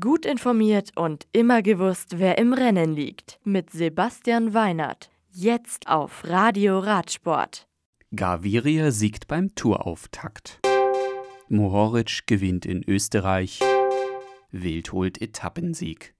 Gut informiert und immer gewusst, wer im Rennen liegt. Mit Sebastian Weinert. Jetzt auf Radio Radsport. Gaviria siegt beim Tourauftakt. Mohoric gewinnt in Österreich. Wild holt Etappensieg.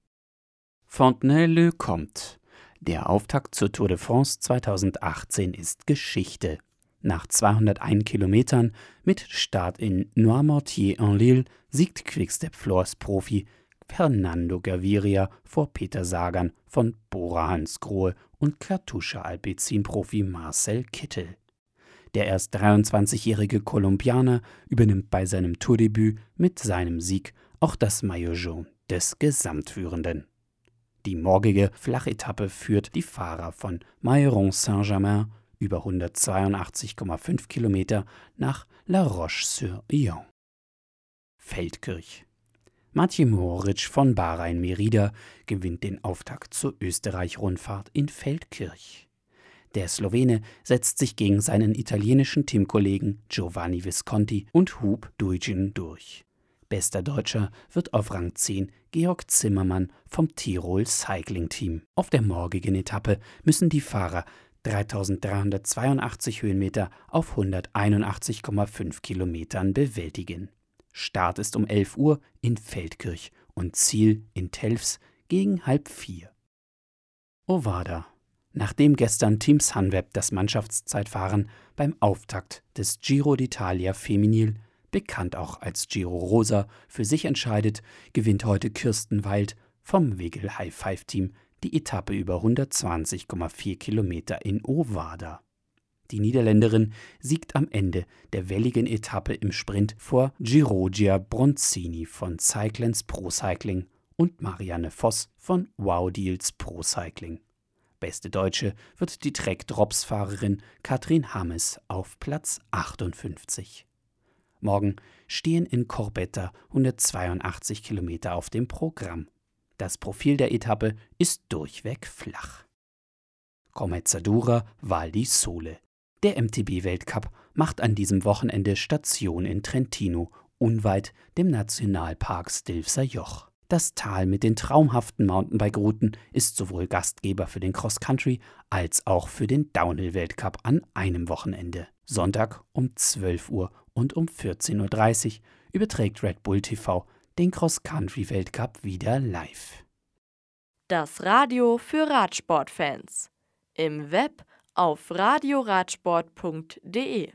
Fontenelle kommt. Der Auftakt zur Tour de France 2018 ist Geschichte. Nach 201 Kilometern mit Start in Noirmoutier-en-Lille siegt Quickstep Floors Profi Fernando Gaviria vor Peter Sagan von Bora Hansgrohe und Katusha Alpecin-Profi Marcel Kittel. Der erst 23-jährige Kolumbianer übernimmt bei seinem Tourdebüt mit seinem Sieg auch das Maillot jaune des Gesamtführenden. Die morgige Flachetappe führt die Fahrer von Mairon Saint-Germain über 182,5 Kilometer nach La Roche-sur-Yon. Feldkirch. Mathieu Moritz von Bahrain Merida gewinnt den Auftakt zur Österreich-Rundfahrt in Feldkirch. Der Slowene setzt sich gegen seinen italienischen Teamkollegen Giovanni Visconti und Hub Duijin durch. Bester Deutscher wird auf Rang 10 Georg Zimmermann vom Tirol Cycling Team. Auf der morgigen Etappe müssen die Fahrer 3382 Höhenmeter auf 181,5 Kilometern bewältigen. Start ist um 11 Uhr in Feldkirch und Ziel in Telfs gegen halb vier. Ovada. Nachdem gestern Team Sunweb das Mannschaftszeitfahren beim Auftakt des Giro d'Italia Feminil, bekannt auch als Giro Rosa, für sich entscheidet, gewinnt heute Kirsten Wild vom Wegel High Five Team die Etappe über 120,4 Kilometer in Ovada. Die Niederländerin siegt am Ende der welligen Etappe im Sprint vor Girogia Bronzini von Cyclens Pro Cycling und Marianne Voss von Wow Deals Pro Cycling. Beste Deutsche wird die Trek Drops Fahrerin Katrin Hammes auf Platz 58. Morgen stehen in Corbetta 182 Kilometer auf dem Programm. Das Profil der Etappe ist durchweg flach. Comezzadura Val di Sole. Der MTB-Weltcup macht an diesem Wochenende Station in Trentino, unweit dem Nationalpark Stilfser Joch. Das Tal mit den traumhaften Mountainbike-Routen ist sowohl Gastgeber für den Cross-Country als auch für den Downhill-Weltcup an einem Wochenende. Sonntag um 12 Uhr und um 14.30 Uhr überträgt Red Bull TV den Cross-Country-Weltcup wieder live. Das Radio für Radsportfans. Im Web auf radioradsport.de